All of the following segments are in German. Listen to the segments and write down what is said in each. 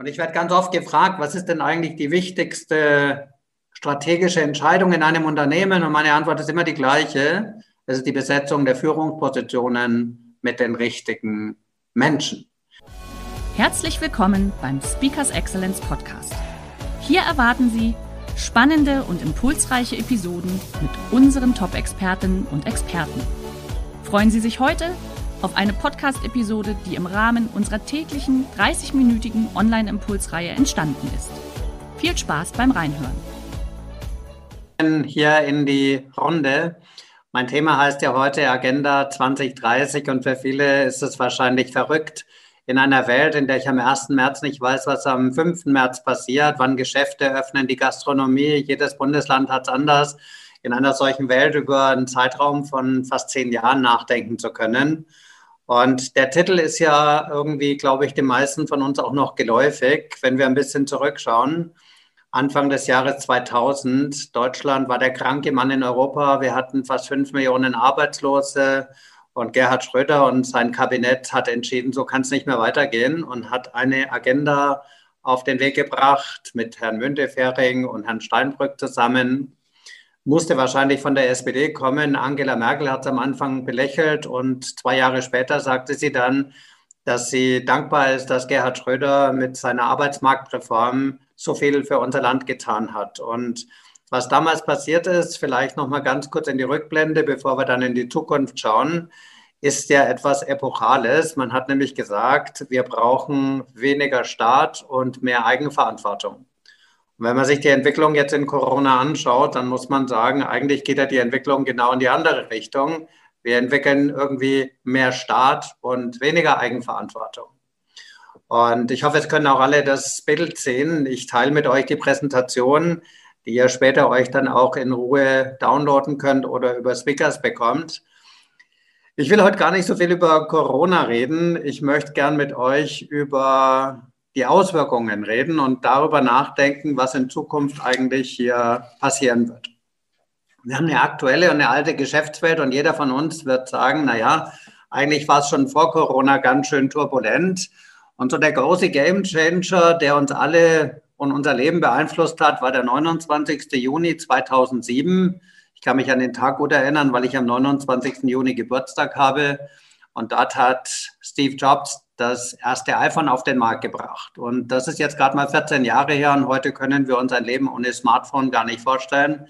Und ich werde ganz oft gefragt, was ist denn eigentlich die wichtigste strategische Entscheidung in einem Unternehmen? Und meine Antwort ist immer die gleiche. Das ist die Besetzung der Führungspositionen mit den richtigen Menschen. Herzlich willkommen beim Speakers Excellence Podcast. Hier erwarten Sie spannende und impulsreiche Episoden mit unseren Top-Expertinnen und Experten. Freuen Sie sich heute auf eine Podcast-Episode, die im Rahmen unserer täglichen 30-minütigen Online-Impulsreihe entstanden ist. Viel Spaß beim Reinhören. Hier in die Runde. Mein Thema heißt ja heute Agenda 2030 und für viele ist es wahrscheinlich verrückt, in einer Welt, in der ich am 1. März nicht weiß, was am 5. März passiert, wann Geschäfte öffnen, die Gastronomie, jedes Bundesland hat es anders, in einer solchen Welt über einen Zeitraum von fast zehn Jahren nachdenken zu können. Und der Titel ist ja irgendwie, glaube ich, den meisten von uns auch noch geläufig, wenn wir ein bisschen zurückschauen. Anfang des Jahres 2000, Deutschland war der kranke Mann in Europa. Wir hatten fast fünf Millionen Arbeitslose. Und Gerhard Schröder und sein Kabinett hat entschieden, so kann es nicht mehr weitergehen und hat eine Agenda auf den Weg gebracht mit Herrn Müntefering und Herrn Steinbrück zusammen, musste wahrscheinlich von der SPD kommen. Angela Merkel hat es am Anfang belächelt und zwei Jahre später sagte sie dann, dass sie dankbar ist, dass Gerhard Schröder mit seiner Arbeitsmarktreform so viel für unser Land getan hat. Und was damals passiert ist, vielleicht noch mal ganz kurz in die Rückblende, bevor wir dann in die Zukunft schauen, ist ja etwas Epochales. Man hat nämlich gesagt, wir brauchen weniger Staat und mehr Eigenverantwortung. Wenn man sich die Entwicklung jetzt in Corona anschaut, dann muss man sagen, eigentlich geht ja die Entwicklung genau in die andere Richtung. Wir entwickeln irgendwie mehr Staat und weniger Eigenverantwortung. Und ich hoffe, es können auch alle das Bild sehen. Ich teile mit euch die Präsentation, die ihr später euch dann auch in Ruhe downloaden könnt oder über Speakers bekommt. Ich will heute gar nicht so viel über Corona reden. Ich möchte gern mit euch über die Auswirkungen reden und darüber nachdenken, was in Zukunft eigentlich hier passieren wird. Wir haben eine aktuelle und eine alte Geschäftswelt und jeder von uns wird sagen, naja, eigentlich war es schon vor Corona ganz schön turbulent. Und so der große Game Changer, der uns alle und unser Leben beeinflusst hat, war der 29. Juni 2007. Ich kann mich an den Tag gut erinnern, weil ich am 29. Juni Geburtstag habe. Und dort hat Steve Jobs das erste iPhone auf den Markt gebracht. Und das ist jetzt gerade mal 14 Jahre her und heute können wir uns ein Leben ohne Smartphone gar nicht vorstellen.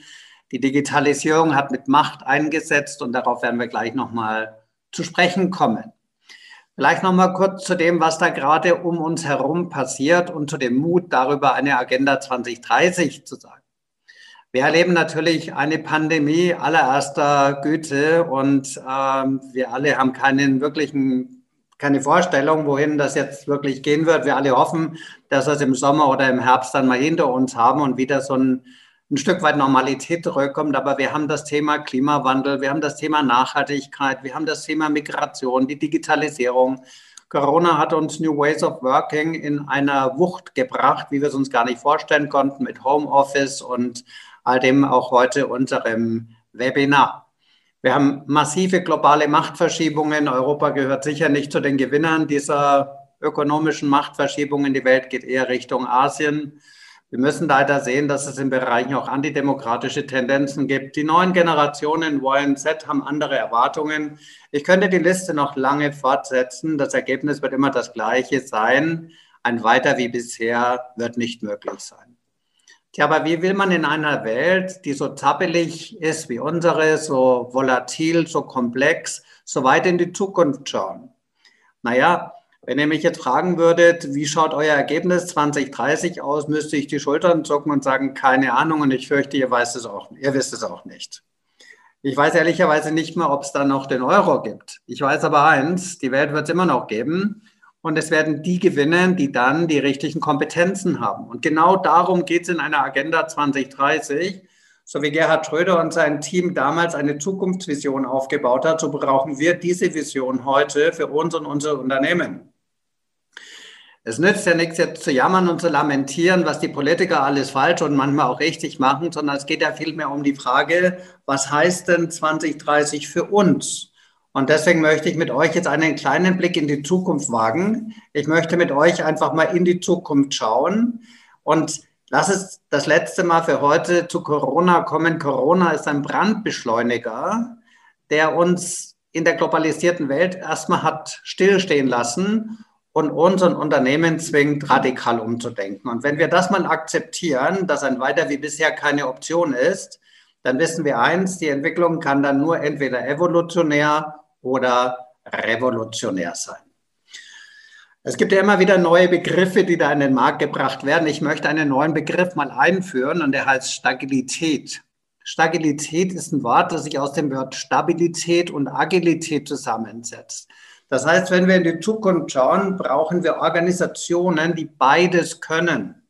Die Digitalisierung hat mit Macht eingesetzt und darauf werden wir gleich nochmal zu sprechen kommen. Vielleicht nochmal kurz zu dem, was da gerade um uns herum passiert und zu dem Mut darüber, eine Agenda 2030 zu sagen. Wir erleben natürlich eine Pandemie allererster Güte und ähm, wir alle haben keinen wirklichen keine Vorstellung, wohin das jetzt wirklich gehen wird. Wir alle hoffen, dass wir es im Sommer oder im Herbst dann mal hinter uns haben und wieder so ein, ein Stück weit Normalität zurückkommt. Aber wir haben das Thema Klimawandel, wir haben das Thema Nachhaltigkeit, wir haben das Thema Migration, die Digitalisierung. Corona hat uns New Ways of Working in einer Wucht gebracht, wie wir es uns gar nicht vorstellen konnten, mit Homeoffice und all dem auch heute unserem Webinar. Wir haben massive globale Machtverschiebungen. Europa gehört sicher nicht zu den Gewinnern dieser ökonomischen Machtverschiebungen. Die Welt geht eher Richtung Asien. Wir müssen leider sehen, dass es in Bereichen auch antidemokratische Tendenzen gibt. Die neuen Generationen wollen Z, haben andere Erwartungen. Ich könnte die Liste noch lange fortsetzen. Das Ergebnis wird immer das gleiche sein. Ein Weiter wie bisher wird nicht möglich sein. Tja, aber wie will man in einer Welt, die so zappelig ist wie unsere, so volatil, so komplex, so weit in die Zukunft schauen? Naja, wenn ihr mich jetzt fragen würdet, wie schaut euer Ergebnis 2030 aus, müsste ich die Schultern zucken und sagen, keine Ahnung und ich fürchte, ihr, weißt es auch, ihr wisst es auch nicht. Ich weiß ehrlicherweise nicht mehr, ob es da noch den Euro gibt. Ich weiß aber eins, die Welt wird es immer noch geben und es werden die gewinnen, die dann die richtigen Kompetenzen haben. Und genau darum geht es in einer Agenda 2030. So wie Gerhard Schröder und sein Team damals eine Zukunftsvision aufgebaut hat, so brauchen wir diese Vision heute für uns und unsere Unternehmen. Es nützt ja nichts jetzt zu jammern und zu lamentieren, was die Politiker alles falsch und manchmal auch richtig machen, sondern es geht ja vielmehr um die Frage, was heißt denn 2030 für uns? Und deswegen möchte ich mit euch jetzt einen kleinen Blick in die Zukunft wagen. Ich möchte mit euch einfach mal in die Zukunft schauen. Und lass es das letzte Mal für heute zu Corona kommen. Corona ist ein Brandbeschleuniger, der uns in der globalisierten Welt erstmal hat stillstehen lassen und unseren Unternehmen zwingt, radikal umzudenken. Und wenn wir das mal akzeptieren, dass ein Weiter wie bisher keine Option ist, dann wissen wir eins, die Entwicklung kann dann nur entweder evolutionär oder revolutionär sein. Es gibt ja immer wieder neue Begriffe, die da in den Markt gebracht werden. Ich möchte einen neuen Begriff mal einführen und der heißt Stabilität. Stabilität ist ein Wort, das sich aus dem Wort Stabilität und Agilität zusammensetzt. Das heißt, wenn wir in die Zukunft schauen, brauchen wir Organisationen, die beides können.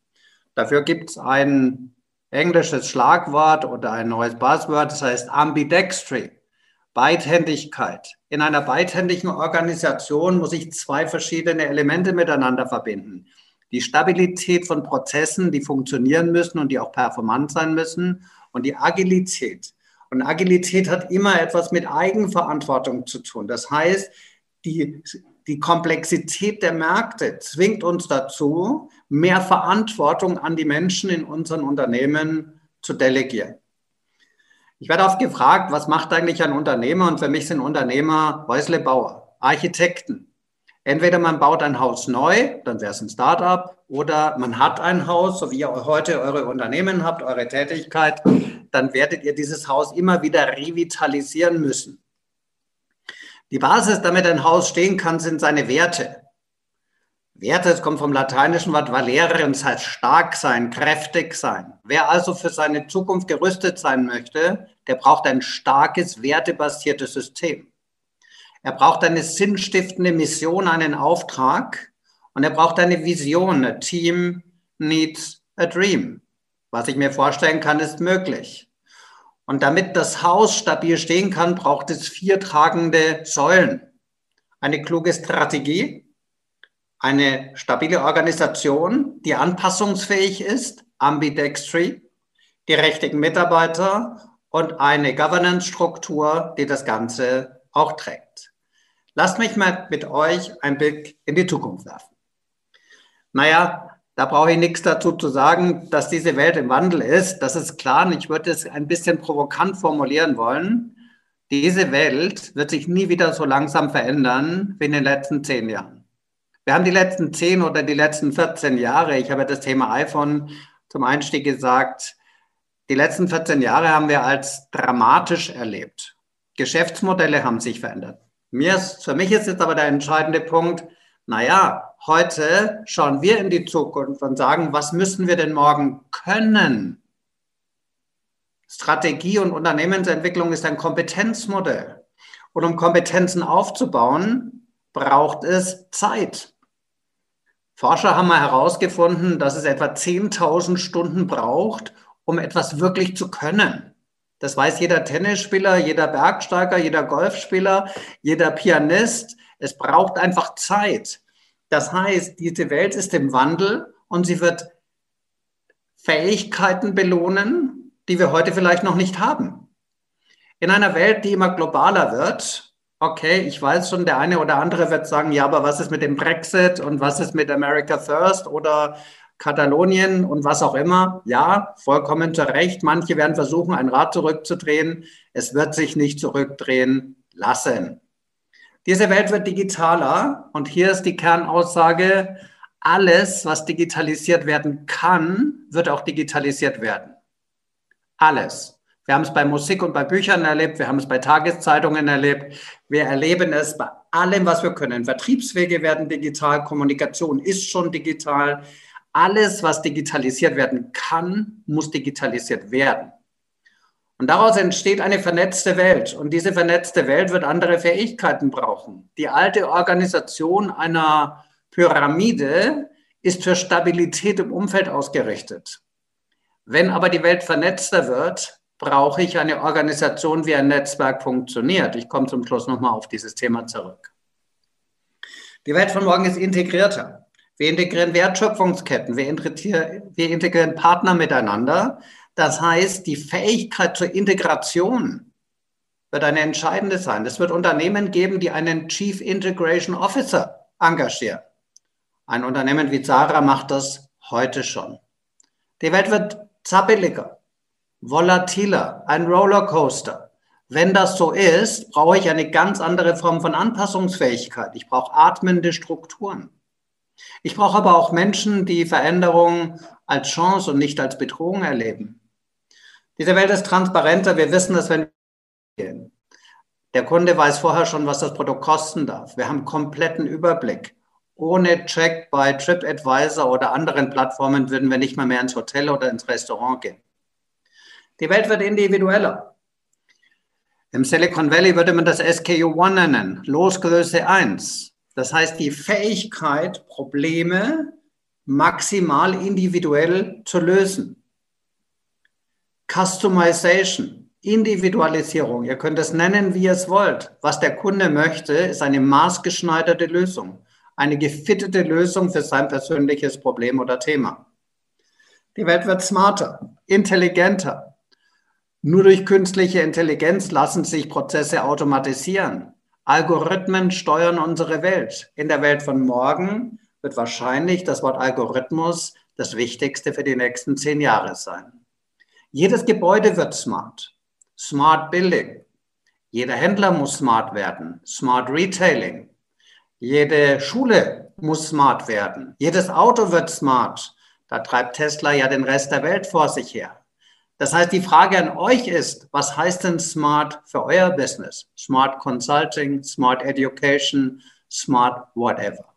Dafür gibt es ein englisches Schlagwort oder ein neues Buzzword, das heißt Ambidextry, Beidhändigkeit. In einer beidhändigen Organisation muss ich zwei verschiedene Elemente miteinander verbinden. Die Stabilität von Prozessen, die funktionieren müssen und die auch performant sein müssen und die Agilität. Und Agilität hat immer etwas mit Eigenverantwortung zu tun. Das heißt, die, die Komplexität der Märkte zwingt uns dazu, mehr Verantwortung an die Menschen in unseren Unternehmen zu delegieren. Ich werde oft gefragt, was macht eigentlich ein Unternehmer? Und für mich sind Unternehmer Häuslebauer, Architekten. Entweder man baut ein Haus neu, dann wäre es ein Startup, oder man hat ein Haus, so wie ihr heute eure Unternehmen habt, eure Tätigkeit, dann werdet ihr dieses Haus immer wieder revitalisieren müssen. Die Basis, damit ein Haus stehen kann, sind seine Werte. Werte, es kommt vom lateinischen Wort valere und das heißt stark sein, kräftig sein. Wer also für seine Zukunft gerüstet sein möchte, der braucht ein starkes, wertebasiertes System. Er braucht eine sinnstiftende Mission, einen Auftrag und er braucht eine Vision. A team needs a dream. Was ich mir vorstellen kann, ist möglich. Und damit das Haus stabil stehen kann, braucht es vier tragende Säulen. Eine kluge Strategie, eine stabile Organisation, die anpassungsfähig ist, ambidextry, die richtigen Mitarbeiter und eine Governance-Struktur, die das Ganze auch trägt. Lasst mich mal mit euch einen Blick in die Zukunft werfen. Naja, da brauche ich nichts dazu zu sagen, dass diese Welt im Wandel ist. Das ist klar. Und ich würde es ein bisschen provokant formulieren wollen. Diese Welt wird sich nie wieder so langsam verändern wie in den letzten zehn Jahren. Wir haben die letzten zehn oder die letzten 14 Jahre, ich habe das Thema iPhone zum Einstieg gesagt, die letzten 14 Jahre haben wir als dramatisch erlebt. Geschäftsmodelle haben sich verändert. Mir ist, für mich ist jetzt aber der entscheidende Punkt, naja, heute schauen wir in die Zukunft und sagen, was müssen wir denn morgen können? Strategie und Unternehmensentwicklung ist ein Kompetenzmodell. Und um Kompetenzen aufzubauen, braucht es Zeit. Forscher haben mal herausgefunden, dass es etwa 10.000 Stunden braucht, um etwas wirklich zu können. Das weiß jeder Tennisspieler, jeder Bergsteiger, jeder Golfspieler, jeder Pianist. Es braucht einfach Zeit. Das heißt, diese Welt ist im Wandel und sie wird Fähigkeiten belohnen, die wir heute vielleicht noch nicht haben. In einer Welt, die immer globaler wird, okay, ich weiß schon, der eine oder andere wird sagen, ja, aber was ist mit dem Brexit und was ist mit America First oder Katalonien und was auch immer. Ja, vollkommen zu Recht. Manche werden versuchen, ein Rad zurückzudrehen. Es wird sich nicht zurückdrehen lassen. Diese Welt wird digitaler und hier ist die Kernaussage, alles, was digitalisiert werden kann, wird auch digitalisiert werden. Alles. Wir haben es bei Musik und bei Büchern erlebt, wir haben es bei Tageszeitungen erlebt, wir erleben es bei allem, was wir können. Vertriebswege werden digital, Kommunikation ist schon digital. Alles, was digitalisiert werden kann, muss digitalisiert werden. Und daraus entsteht eine vernetzte Welt. Und diese vernetzte Welt wird andere Fähigkeiten brauchen. Die alte Organisation einer Pyramide ist für Stabilität im Umfeld ausgerichtet. Wenn aber die Welt vernetzter wird, brauche ich eine Organisation, wie ein Netzwerk funktioniert. Ich komme zum Schluss nochmal auf dieses Thema zurück. Die Welt von morgen ist integrierter. Wir integrieren Wertschöpfungsketten, wir integrieren Partner miteinander. Das heißt, die Fähigkeit zur Integration wird eine entscheidende sein. Es wird Unternehmen geben, die einen Chief Integration Officer engagieren. Ein Unternehmen wie Zara macht das heute schon. Die Welt wird zappeliger, volatiler, ein Rollercoaster. Wenn das so ist, brauche ich eine ganz andere Form von Anpassungsfähigkeit. Ich brauche atmende Strukturen. Ich brauche aber auch Menschen, die Veränderungen als Chance und nicht als Bedrohung erleben. Diese Welt ist transparenter. Wir wissen dass wenn wir gehen. Der Kunde weiß vorher schon, was das Produkt kosten darf. Wir haben kompletten Überblick. Ohne Check bei TripAdvisor oder anderen Plattformen würden wir nicht mal mehr ins Hotel oder ins Restaurant gehen. Die Welt wird individueller. Im Silicon Valley würde man das SKU1 nennen, Losgröße 1. Das heißt, die Fähigkeit, Probleme maximal individuell zu lösen. Customization, Individualisierung, ihr könnt es nennen, wie ihr es wollt. Was der Kunde möchte, ist eine maßgeschneiderte Lösung, eine gefittete Lösung für sein persönliches Problem oder Thema. Die Welt wird smarter, intelligenter. Nur durch künstliche Intelligenz lassen sich Prozesse automatisieren. Algorithmen steuern unsere Welt. In der Welt von morgen wird wahrscheinlich das Wort Algorithmus das Wichtigste für die nächsten zehn Jahre sein. Jedes Gebäude wird smart. Smart Building. Jeder Händler muss smart werden. Smart Retailing. Jede Schule muss smart werden. Jedes Auto wird smart. Da treibt Tesla ja den Rest der Welt vor sich her. Das heißt, die Frage an euch ist, was heißt denn Smart für euer Business? Smart Consulting, Smart Education, Smart Whatever.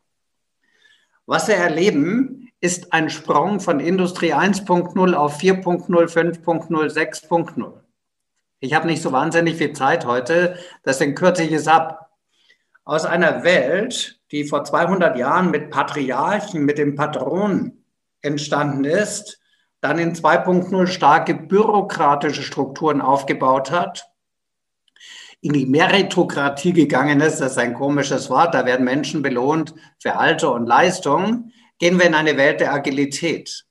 Was wir erleben, ist ein Sprung von Industrie 1.0 auf 4.0, 5.0, 6.0. Ich habe nicht so wahnsinnig viel Zeit heute, deswegen kürze ich es ab. Aus einer Welt, die vor 200 Jahren mit Patriarchen, mit dem Patron entstanden ist, dann in 2.0 starke bürokratische Strukturen aufgebaut hat, in die Meritokratie gegangen ist, das ist ein komisches Wort, da werden Menschen belohnt für Alter und Leistung, gehen wir in eine Welt der Agilität.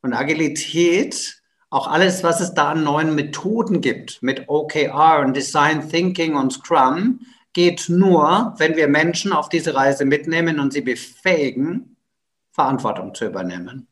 Und Agilität, auch alles, was es da an neuen Methoden gibt, mit OKR und Design Thinking und Scrum, geht nur, wenn wir Menschen auf diese Reise mitnehmen und sie befähigen, Verantwortung zu übernehmen.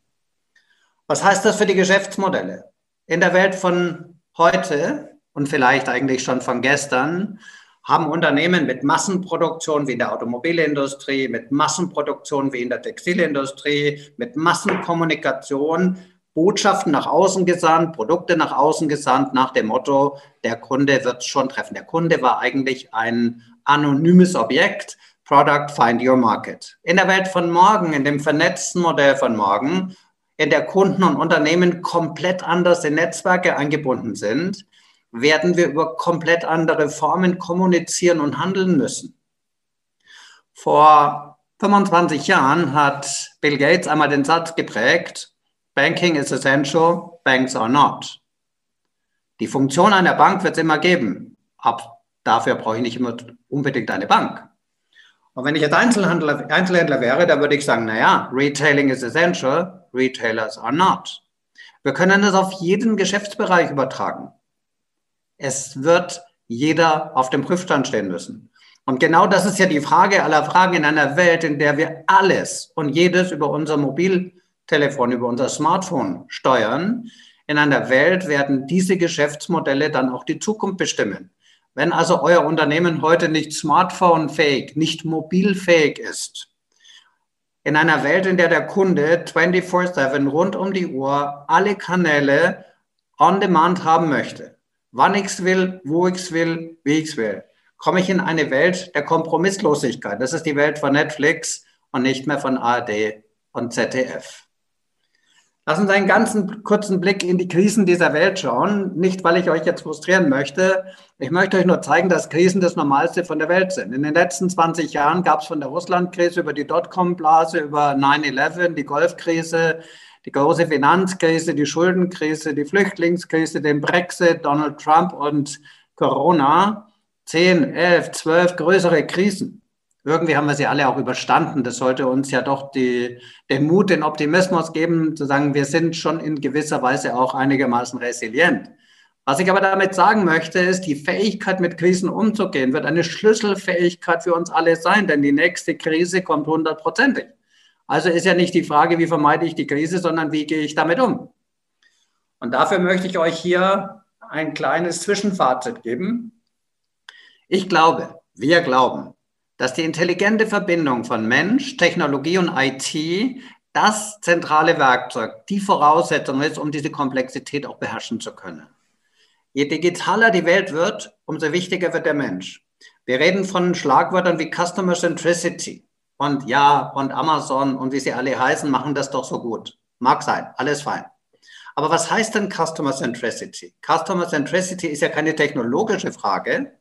Was heißt das für die Geschäftsmodelle? In der Welt von heute und vielleicht eigentlich schon von gestern haben Unternehmen mit Massenproduktion wie in der Automobilindustrie, mit Massenproduktion wie in der Textilindustrie, mit Massenkommunikation Botschaften nach außen gesandt, Produkte nach außen gesandt, nach dem Motto, der Kunde wird schon treffen. Der Kunde war eigentlich ein anonymes Objekt, Product Find Your Market. In der Welt von morgen, in dem vernetzten Modell von morgen, in der Kunden und Unternehmen komplett anders in Netzwerke eingebunden sind, werden wir über komplett andere Formen kommunizieren und handeln müssen. Vor 25 Jahren hat Bill Gates einmal den Satz geprägt, Banking is essential, banks are not. Die Funktion einer Bank wird es immer geben. Ab dafür brauche ich nicht immer unbedingt eine Bank. Und wenn ich jetzt Einzelhändler, Einzelhändler wäre, dann würde ich sagen, naja, Retailing is essential, Retailers are not. Wir können das auf jeden Geschäftsbereich übertragen. Es wird jeder auf dem Prüfstand stehen müssen. Und genau das ist ja die Frage aller Fragen in einer Welt, in der wir alles und jedes über unser Mobiltelefon, über unser Smartphone steuern. In einer Welt werden diese Geschäftsmodelle dann auch die Zukunft bestimmen. Wenn also euer Unternehmen heute nicht smartphone-fähig, nicht mobilfähig ist, in einer Welt, in der der Kunde 24/7 rund um die Uhr alle Kanäle on demand haben möchte, wann ich will, wo ich will, wie ich will, komme ich in eine Welt der Kompromisslosigkeit. Das ist die Welt von Netflix und nicht mehr von ARD und ZDF. Lass uns einen ganzen kurzen Blick in die Krisen dieser Welt schauen. Nicht, weil ich euch jetzt frustrieren möchte. Ich möchte euch nur zeigen, dass Krisen das Normalste von der Welt sind. In den letzten 20 Jahren gab es von der Russlandkrise über die Dotcom-Blase, über 9-11, die Golfkrise, die große Finanzkrise, die Schuldenkrise, die Flüchtlingskrise, den Brexit, Donald Trump und Corona. 10, 11, 12 größere Krisen irgendwie haben wir sie alle auch überstanden. Das sollte uns ja doch die, den Mut, den Optimismus geben, zu sagen, wir sind schon in gewisser Weise auch einigermaßen resilient. Was ich aber damit sagen möchte, ist, die Fähigkeit, mit Krisen umzugehen, wird eine Schlüsselfähigkeit für uns alle sein, denn die nächste Krise kommt hundertprozentig. Also ist ja nicht die Frage, wie vermeide ich die Krise, sondern wie gehe ich damit um? Und dafür möchte ich euch hier ein kleines Zwischenfazit geben. Ich glaube, wir glauben, dass die intelligente Verbindung von Mensch, Technologie und IT das zentrale Werkzeug, die Voraussetzung ist, um diese Komplexität auch beherrschen zu können. Je digitaler die Welt wird, umso wichtiger wird der Mensch. Wir reden von Schlagwörtern wie Customer Centricity und ja und Amazon und wie sie alle heißen, machen das doch so gut. Mag sein, alles fein. Aber was heißt denn Customer Centricity? Customer Centricity ist ja keine technologische Frage,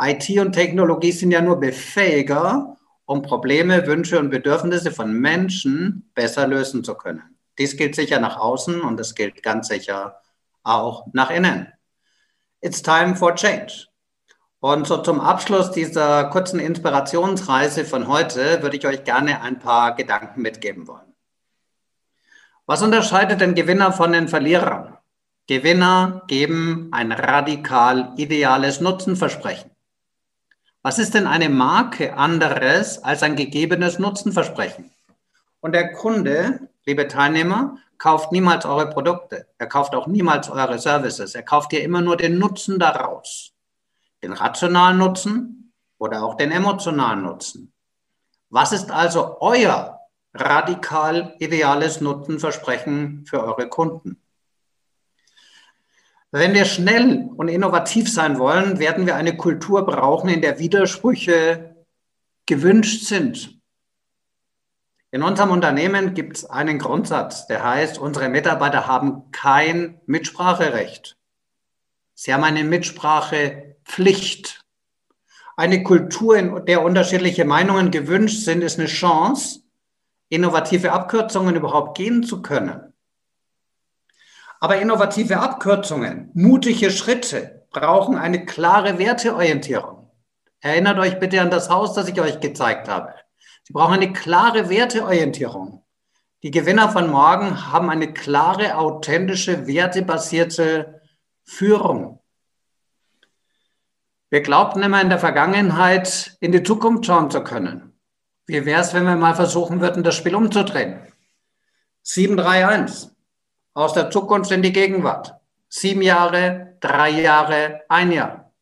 IT und Technologie sind ja nur Befähiger, um Probleme, Wünsche und Bedürfnisse von Menschen besser lösen zu können. Dies gilt sicher nach außen und es gilt ganz sicher auch nach innen. It's time for change. Und so zum Abschluss dieser kurzen Inspirationsreise von heute würde ich euch gerne ein paar Gedanken mitgeben wollen. Was unterscheidet den Gewinner von den Verlierern? Gewinner geben ein radikal ideales Nutzenversprechen. Was ist denn eine Marke anderes als ein gegebenes Nutzenversprechen? Und der Kunde, liebe Teilnehmer, kauft niemals eure Produkte. Er kauft auch niemals eure Services. Er kauft dir immer nur den Nutzen daraus. Den rationalen Nutzen oder auch den emotionalen Nutzen. Was ist also euer radikal ideales Nutzenversprechen für eure Kunden? Wenn wir schnell und innovativ sein wollen, werden wir eine Kultur brauchen, in der Widersprüche gewünscht sind. In unserem Unternehmen gibt es einen Grundsatz, der heißt, unsere Mitarbeiter haben kein Mitspracherecht. Sie haben eine Mitsprachepflicht. Eine Kultur, in der unterschiedliche Meinungen gewünscht sind, ist eine Chance, innovative Abkürzungen überhaupt gehen zu können. Aber innovative Abkürzungen, mutige Schritte brauchen eine klare Werteorientierung. Erinnert euch bitte an das Haus, das ich euch gezeigt habe. Sie brauchen eine klare Werteorientierung. Die Gewinner von morgen haben eine klare, authentische, wertebasierte Führung. Wir glaubten immer in der Vergangenheit, in die Zukunft schauen zu können. Wie wäre es, wenn wir mal versuchen würden, das Spiel umzudrehen? 731 aus der Zukunft in die Gegenwart. Sieben Jahre, drei Jahre, ein Jahr.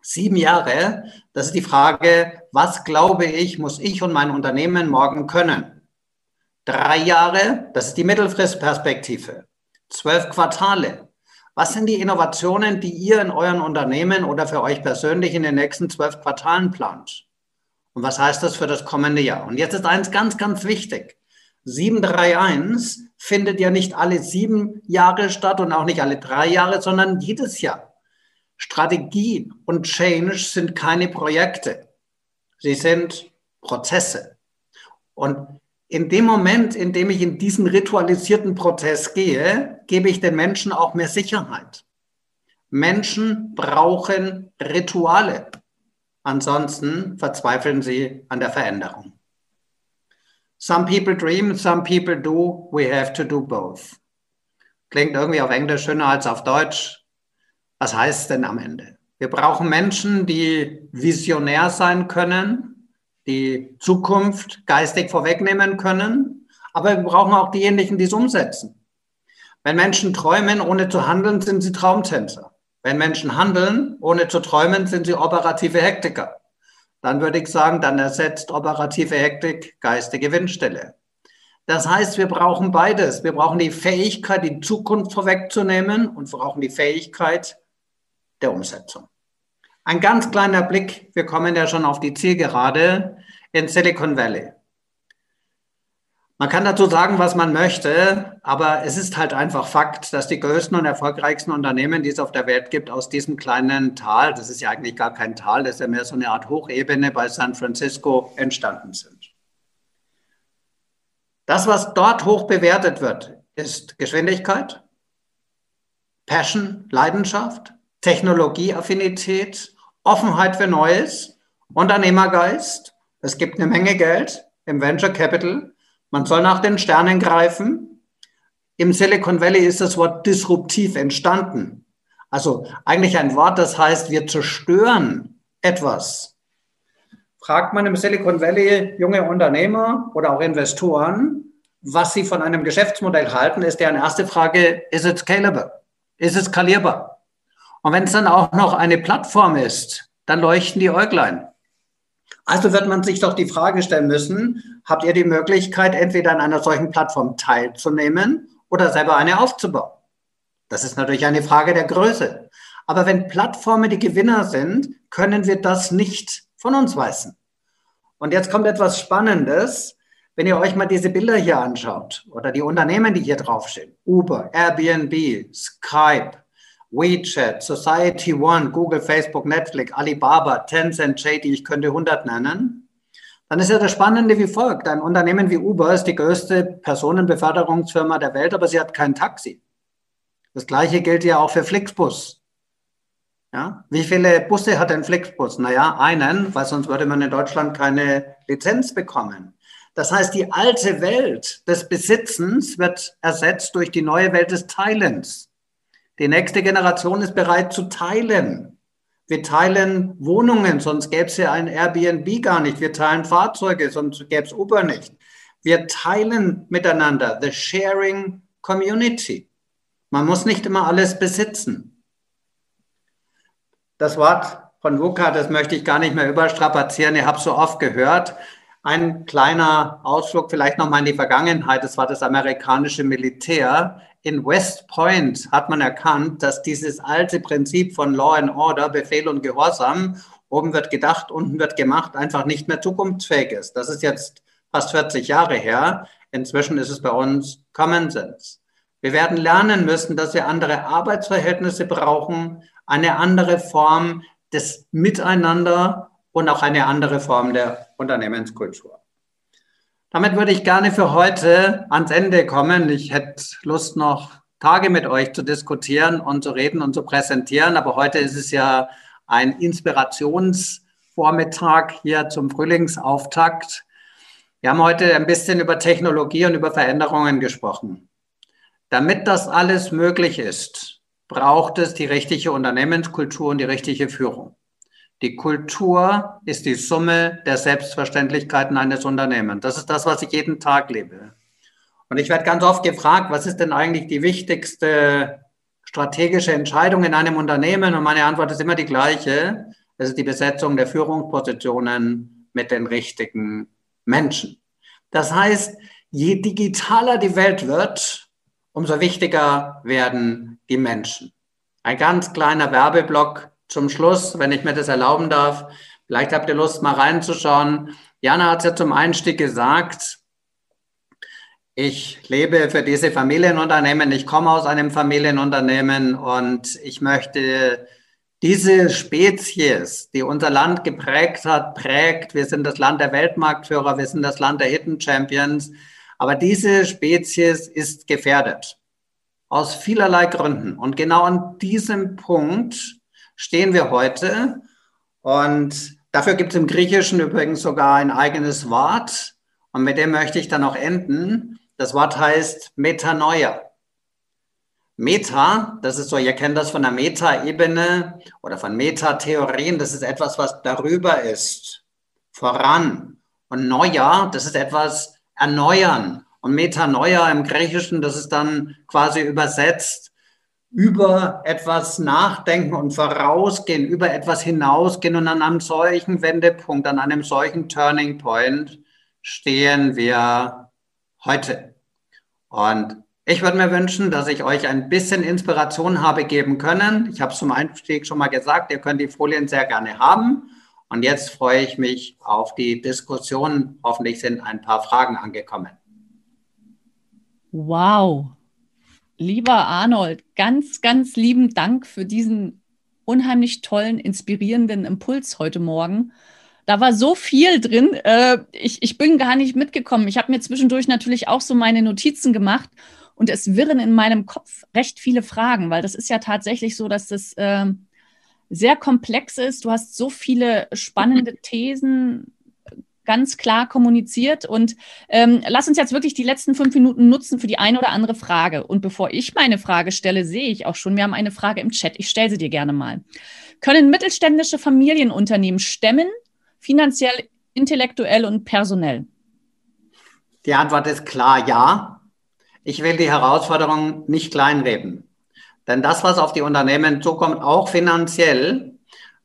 Sieben Jahre, das ist die Frage, was glaube ich, muss ich und mein Unternehmen morgen können? Drei Jahre, das ist die Mittelfristperspektive. Zwölf Quartale. Was sind die Innovationen, die ihr in euren Unternehmen oder für euch persönlich in den nächsten zwölf Quartalen plant? Und was heißt das für das kommende Jahr? Und jetzt ist eins ganz, ganz wichtig. 731 findet ja nicht alle sieben Jahre statt und auch nicht alle drei Jahre, sondern jedes Jahr. Strategie und Change sind keine Projekte. Sie sind Prozesse. Und in dem Moment, in dem ich in diesen ritualisierten Prozess gehe, gebe ich den Menschen auch mehr Sicherheit. Menschen brauchen Rituale. Ansonsten verzweifeln sie an der Veränderung. Some people dream, some people do. We have to do both. Klingt irgendwie auf Englisch schöner als auf Deutsch. Was heißt denn am Ende? Wir brauchen Menschen, die visionär sein können, die Zukunft geistig vorwegnehmen können, aber wir brauchen auch diejenigen, die es umsetzen. Wenn Menschen träumen, ohne zu handeln, sind sie Traumtänzer. Wenn Menschen handeln, ohne zu träumen, sind sie operative Hektiker dann würde ich sagen, dann ersetzt operative Hektik geistige Windstille. Das heißt, wir brauchen beides. Wir brauchen die Fähigkeit, die Zukunft vorwegzunehmen und brauchen die Fähigkeit der Umsetzung. Ein ganz kleiner Blick, wir kommen ja schon auf die Zielgerade in Silicon Valley. Man kann dazu sagen, was man möchte, aber es ist halt einfach Fakt, dass die größten und erfolgreichsten Unternehmen, die es auf der Welt gibt, aus diesem kleinen Tal, das ist ja eigentlich gar kein Tal, das ist ja mehr so eine Art Hochebene bei San Francisco entstanden sind. Das, was dort hoch bewertet wird, ist Geschwindigkeit, Passion, Leidenschaft, Technologieaffinität, Offenheit für Neues, Unternehmergeist. Es gibt eine Menge Geld im Venture Capital. Man soll nach den Sternen greifen. Im Silicon Valley ist das Wort disruptiv entstanden. Also eigentlich ein Wort, das heißt, wir zerstören etwas. Fragt man im Silicon Valley junge Unternehmer oder auch Investoren, was sie von einem Geschäftsmodell halten, ist deren erste Frage, ist es scalable? Ist es skalierbar? Und wenn es dann auch noch eine Plattform ist, dann leuchten die Äuglein. Also wird man sich doch die Frage stellen müssen, habt ihr die Möglichkeit, entweder an einer solchen Plattform teilzunehmen oder selber eine aufzubauen? Das ist natürlich eine Frage der Größe. Aber wenn Plattformen die Gewinner sind, können wir das nicht von uns weisen. Und jetzt kommt etwas Spannendes. Wenn ihr euch mal diese Bilder hier anschaut oder die Unternehmen, die hier draufstehen, Uber, Airbnb, Skype, WeChat, Society One, Google, Facebook, Netflix, Alibaba, Tencent, JD, ich könnte 100 nennen, dann ist ja das Spannende wie folgt. Ein Unternehmen wie Uber ist die größte Personenbeförderungsfirma der Welt, aber sie hat kein Taxi. Das gleiche gilt ja auch für Flixbus. Ja? Wie viele Busse hat ein Flixbus? Naja, einen, weil sonst würde man in Deutschland keine Lizenz bekommen. Das heißt, die alte Welt des Besitzens wird ersetzt durch die neue Welt des Teilens. Die nächste Generation ist bereit zu teilen. Wir teilen Wohnungen, sonst gäbe es ja ein Airbnb gar nicht. Wir teilen Fahrzeuge, sonst gäbe es Uber nicht. Wir teilen miteinander. The sharing community. Man muss nicht immer alles besitzen. Das Wort von VUCA, das möchte ich gar nicht mehr überstrapazieren. Ihr habt so oft gehört. Ein kleiner Ausflug vielleicht nochmal in die Vergangenheit. Das war das amerikanische Militär in West Point hat man erkannt, dass dieses alte Prinzip von Law and Order, Befehl und Gehorsam, oben wird gedacht, unten wird gemacht, einfach nicht mehr zukunftsfähig ist. Das ist jetzt fast 40 Jahre her. Inzwischen ist es bei uns Common Sense. Wir werden lernen müssen, dass wir andere Arbeitsverhältnisse brauchen, eine andere Form des Miteinander und auch eine andere Form der Unternehmenskultur. Damit würde ich gerne für heute ans Ende kommen. Ich hätte Lust, noch Tage mit euch zu diskutieren und zu reden und zu präsentieren. Aber heute ist es ja ein Inspirationsvormittag hier zum Frühlingsauftakt. Wir haben heute ein bisschen über Technologie und über Veränderungen gesprochen. Damit das alles möglich ist, braucht es die richtige Unternehmenskultur und die richtige Führung. Die Kultur ist die Summe der Selbstverständlichkeiten eines Unternehmens. Das ist das, was ich jeden Tag lebe. Und ich werde ganz oft gefragt, was ist denn eigentlich die wichtigste strategische Entscheidung in einem Unternehmen? Und meine Antwort ist immer die gleiche. Das ist die Besetzung der Führungspositionen mit den richtigen Menschen. Das heißt, je digitaler die Welt wird, umso wichtiger werden die Menschen. Ein ganz kleiner Werbeblock zum Schluss, wenn ich mir das erlauben darf. Vielleicht habt ihr Lust, mal reinzuschauen. Jana hat es ja zum Einstieg gesagt. Ich lebe für diese Familienunternehmen. Ich komme aus einem Familienunternehmen und ich möchte diese Spezies, die unser Land geprägt hat, prägt. Wir sind das Land der Weltmarktführer, wir sind das Land der Hidden Champions. Aber diese Spezies ist gefährdet. Aus vielerlei Gründen. Und genau an diesem Punkt stehen wir heute. Und dafür gibt es im Griechischen übrigens sogar ein eigenes Wort. Und mit dem möchte ich dann auch enden. Das Wort heißt Metanoia. Meta, das ist so, ihr kennt das von der Meta-Ebene oder von Metatheorien, das ist etwas, was darüber ist, voran. Und Neujahr, das ist etwas erneuern. Und Metanoia im Griechischen, das ist dann quasi übersetzt über etwas nachdenken und vorausgehen, über etwas hinausgehen und an einem solchen Wendepunkt, an einem solchen Turning Point stehen wir heute. Und ich würde mir wünschen, dass ich euch ein bisschen Inspiration habe geben können. Ich habe es zum Einstieg schon mal gesagt, ihr könnt die Folien sehr gerne haben. Und jetzt freue ich mich auf die Diskussion. Hoffentlich sind ein paar Fragen angekommen. Wow. Lieber Arnold, ganz, ganz lieben Dank für diesen unheimlich tollen, inspirierenden Impuls heute Morgen. Da war so viel drin. Äh, ich, ich bin gar nicht mitgekommen. Ich habe mir zwischendurch natürlich auch so meine Notizen gemacht und es wirren in meinem Kopf recht viele Fragen, weil das ist ja tatsächlich so, dass das äh, sehr komplex ist. Du hast so viele spannende Thesen ganz klar kommuniziert. Und ähm, lass uns jetzt wirklich die letzten fünf Minuten nutzen für die eine oder andere Frage. Und bevor ich meine Frage stelle, sehe ich auch schon, wir haben eine Frage im Chat. Ich stelle sie dir gerne mal. Können mittelständische Familienunternehmen stemmen, finanziell, intellektuell und personell? Die Antwort ist klar ja. Ich will die Herausforderung nicht kleinreden. Denn das, was auf die Unternehmen zukommt, auch finanziell,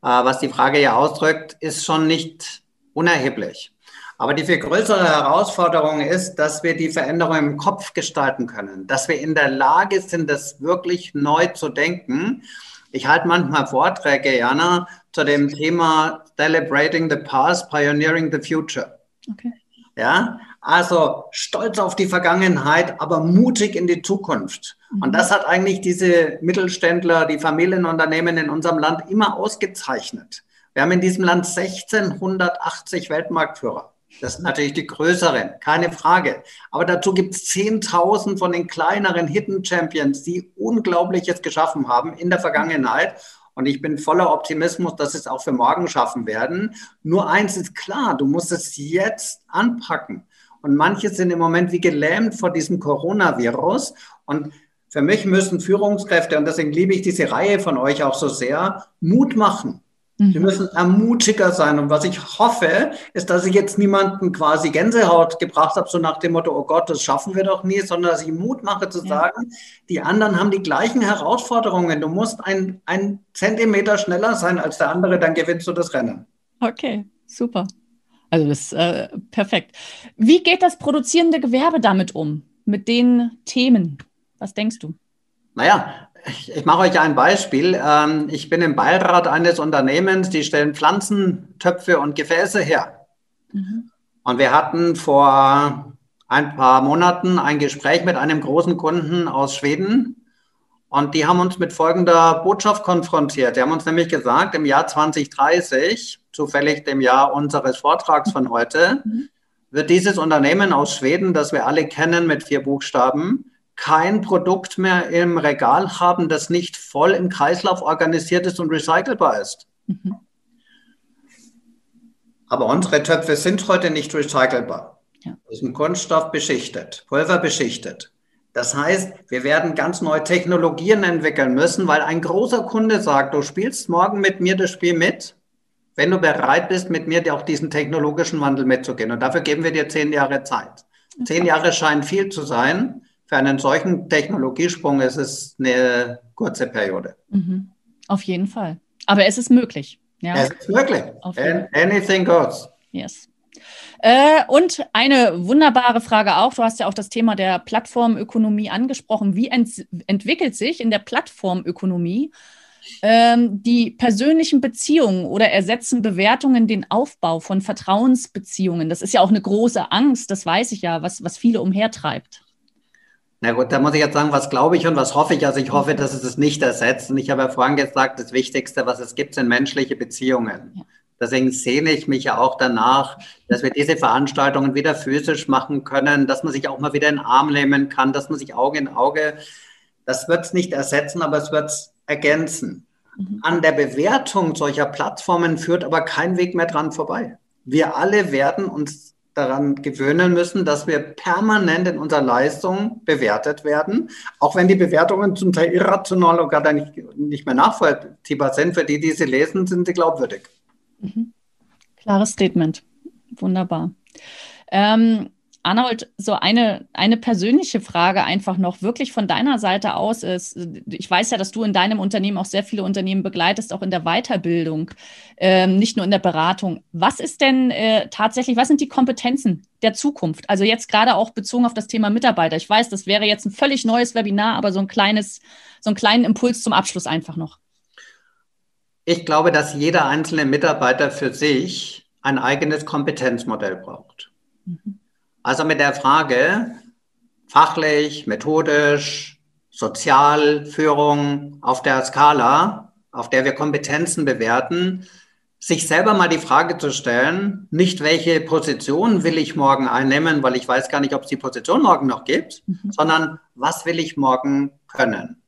äh, was die Frage ja ausdrückt, ist schon nicht unerheblich. Aber die viel größere Herausforderung ist, dass wir die Veränderung im Kopf gestalten können, dass wir in der Lage sind, das wirklich neu zu denken. Ich halte manchmal Vorträge, Jana, zu dem Thema Celebrating the Past, Pioneering the Future. Okay. Ja, also stolz auf die Vergangenheit, aber mutig in die Zukunft. Mhm. Und das hat eigentlich diese Mittelständler, die Familienunternehmen in unserem Land immer ausgezeichnet. Wir haben in diesem Land 1680 Weltmarktführer. Das sind natürlich die größeren, keine Frage. Aber dazu gibt es 10.000 von den kleineren Hidden Champions, die Unglaubliches geschaffen haben in der Vergangenheit. Und ich bin voller Optimismus, dass sie es auch für morgen schaffen werden. Nur eins ist klar, du musst es jetzt anpacken. Und manche sind im Moment wie gelähmt vor diesem Coronavirus. Und für mich müssen Führungskräfte, und deswegen liebe ich diese Reihe von euch auch so sehr, Mut machen. Sie mhm. müssen ermutiger sein. Und was ich hoffe, ist, dass ich jetzt niemanden quasi Gänsehaut gebracht habe, so nach dem Motto, oh Gott, das schaffen wir doch nie, sondern dass ich Mut mache zu sagen, ja. die anderen haben die gleichen Herausforderungen. Du musst ein, ein Zentimeter schneller sein als der andere, dann gewinnst du das Rennen. Okay, super. Also das ist äh, perfekt. Wie geht das produzierende Gewerbe damit um, mit den Themen? Was denkst du? Naja, ich, ich mache euch ein Beispiel. Ähm, ich bin im Beirat eines Unternehmens, die stellen Pflanzentöpfe und Gefäße her. Mhm. Und wir hatten vor ein paar Monaten ein Gespräch mit einem großen Kunden aus Schweden. Und die haben uns mit folgender Botschaft konfrontiert. Die haben uns nämlich gesagt, im Jahr 2030, zufällig dem Jahr unseres Vortrags von heute, mhm. wird dieses Unternehmen aus Schweden, das wir alle kennen mit vier Buchstaben, kein Produkt mehr im Regal haben, das nicht voll im Kreislauf organisiert ist und recycelbar ist. Mhm. Aber unsere Töpfe sind heute nicht recycelbar. Ja. Das ist ein Kunststoff beschichtet, Pulver beschichtet. Das heißt, wir werden ganz neue Technologien entwickeln müssen, weil ein großer Kunde sagt, du spielst morgen mit mir das Spiel mit, wenn du bereit bist, mit mir auch diesen technologischen Wandel mitzugehen. Und dafür geben wir dir zehn Jahre Zeit. Zehn Jahre scheinen viel zu sein für einen solchen Technologiesprung ist es eine kurze Periode. Mhm. Auf jeden Fall. Aber es ist möglich. Ja. Es ist möglich. Anything goes. Yes. Äh, und eine wunderbare Frage auch. Du hast ja auch das Thema der Plattformökonomie angesprochen. Wie ent entwickelt sich in der Plattformökonomie ähm, die persönlichen Beziehungen oder ersetzen Bewertungen den Aufbau von Vertrauensbeziehungen? Das ist ja auch eine große Angst, das weiß ich ja, was, was viele umhertreibt. Na gut, da muss ich jetzt sagen, was glaube ich und was hoffe ich. Also ich hoffe, dass es es nicht ersetzt. Und ich habe ja vorhin gesagt, das Wichtigste, was es gibt, sind menschliche Beziehungen. Ja. Deswegen sehne ich mich ja auch danach, dass wir diese Veranstaltungen wieder physisch machen können, dass man sich auch mal wieder in den Arm nehmen kann, dass man sich Auge in Auge, das wird es nicht ersetzen, aber es wird es ergänzen. Mhm. An der Bewertung solcher Plattformen führt aber kein Weg mehr dran vorbei. Wir alle werden uns daran gewöhnen müssen, dass wir permanent in unserer Leistung bewertet werden, auch wenn die Bewertungen zum Teil irrational oder gar nicht, nicht mehr nachvollziehbar sind. Für die, die sie lesen, sind sie glaubwürdig. Mhm. Klares Statement. Wunderbar. Ähm, Arnold, so eine, eine persönliche Frage einfach noch wirklich von deiner Seite aus ist, ich weiß ja, dass du in deinem Unternehmen auch sehr viele Unternehmen begleitest, auch in der Weiterbildung, ähm, nicht nur in der Beratung. Was ist denn äh, tatsächlich, was sind die Kompetenzen der Zukunft? Also jetzt gerade auch bezogen auf das Thema Mitarbeiter. Ich weiß, das wäre jetzt ein völlig neues Webinar, aber so ein kleines, so einen kleinen Impuls zum Abschluss einfach noch. Ich glaube, dass jeder einzelne Mitarbeiter für sich ein eigenes Kompetenzmodell braucht. Mhm. Also mit der Frage, fachlich, methodisch, sozial, Führung auf der Skala, auf der wir Kompetenzen bewerten, sich selber mal die Frage zu stellen, nicht welche Position will ich morgen einnehmen, weil ich weiß gar nicht, ob es die Position morgen noch gibt, mhm. sondern was will ich morgen können?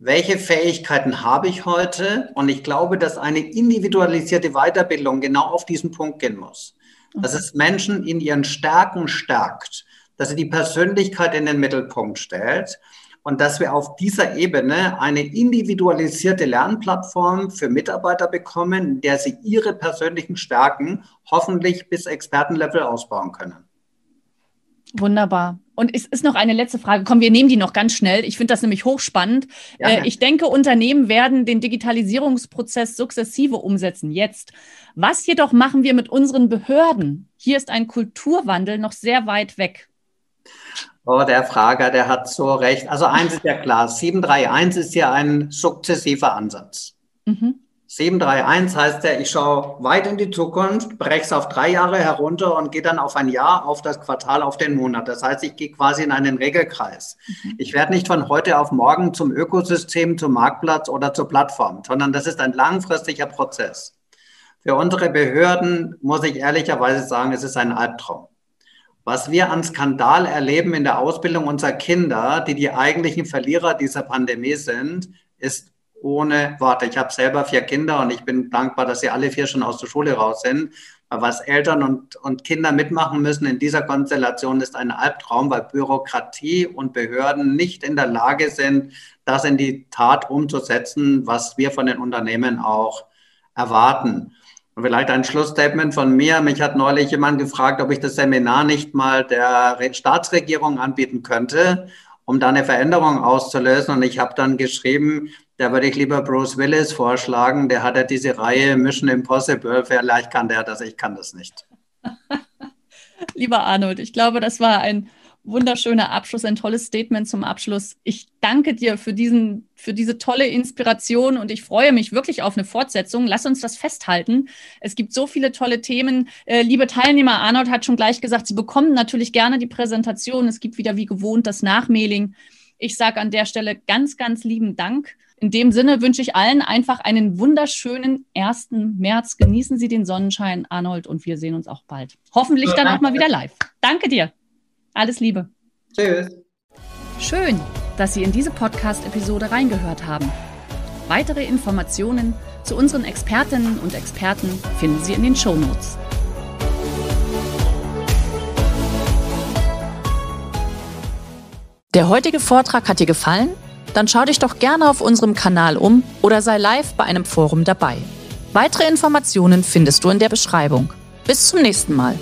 Welche Fähigkeiten habe ich heute? Und ich glaube, dass eine individualisierte Weiterbildung genau auf diesen Punkt gehen muss. Dass es Menschen in ihren Stärken stärkt, dass sie die Persönlichkeit in den Mittelpunkt stellt und dass wir auf dieser Ebene eine individualisierte Lernplattform für Mitarbeiter bekommen, in der sie ihre persönlichen Stärken hoffentlich bis Expertenlevel ausbauen können. Wunderbar. Und es ist noch eine letzte Frage. Komm, wir nehmen die noch ganz schnell. Ich finde das nämlich hochspannend. Äh, ich denke, Unternehmen werden den Digitalisierungsprozess sukzessive umsetzen, jetzt. Was jedoch machen wir mit unseren Behörden? Hier ist ein Kulturwandel noch sehr weit weg. Oh, der Frager, der hat so recht. Also eins ist ja klar, 731 ist ja ein sukzessiver Ansatz. Mhm. 731 heißt ja, ich schaue weit in die Zukunft, breche es auf drei Jahre herunter und gehe dann auf ein Jahr, auf das Quartal, auf den Monat. Das heißt, ich gehe quasi in einen Regelkreis. Mhm. Ich werde nicht von heute auf morgen zum Ökosystem, zum Marktplatz oder zur Plattform, sondern das ist ein langfristiger Prozess. Für unsere Behörden muss ich ehrlicherweise sagen, es ist ein Albtraum was wir an Skandal erleben in der Ausbildung unserer Kinder, die die eigentlichen Verlierer dieser Pandemie sind, ist ohne Worte. Ich habe selber vier Kinder und ich bin dankbar, dass sie alle vier schon aus der Schule raus sind. Aber was Eltern und, und Kinder mitmachen müssen in dieser Konstellation ist ein Albtraum, weil Bürokratie und Behörden nicht in der Lage sind, das in die Tat umzusetzen, was wir von den Unternehmen auch erwarten. Vielleicht ein Schlussstatement von mir. Mich hat neulich jemand gefragt, ob ich das Seminar nicht mal der Staatsregierung anbieten könnte, um da eine Veränderung auszulösen. Und ich habe dann geschrieben, da würde ich lieber Bruce Willis vorschlagen. Der hat ja diese Reihe Mission Impossible. Vielleicht kann der das, ich kann das nicht. Lieber Arnold, ich glaube, das war ein wunderschöner Abschluss, ein tolles Statement zum Abschluss. Ich danke dir für, diesen, für diese tolle Inspiration und ich freue mich wirklich auf eine Fortsetzung. Lass uns das festhalten. Es gibt so viele tolle Themen. Äh, liebe Teilnehmer, Arnold hat schon gleich gesagt, Sie bekommen natürlich gerne die Präsentation. Es gibt wieder wie gewohnt das Nachmailing. Ich sage an der Stelle ganz, ganz lieben Dank. In dem Sinne wünsche ich allen einfach einen wunderschönen 1. März. Genießen Sie den Sonnenschein, Arnold, und wir sehen uns auch bald. Hoffentlich dann auch mal wieder live. Danke dir. Alles Liebe. Tschüss. Schön, dass Sie in diese Podcast-Episode reingehört haben. Weitere Informationen zu unseren Expertinnen und Experten finden Sie in den Show Notes. Der heutige Vortrag hat dir gefallen? Dann schau dich doch gerne auf unserem Kanal um oder sei live bei einem Forum dabei. Weitere Informationen findest du in der Beschreibung. Bis zum nächsten Mal.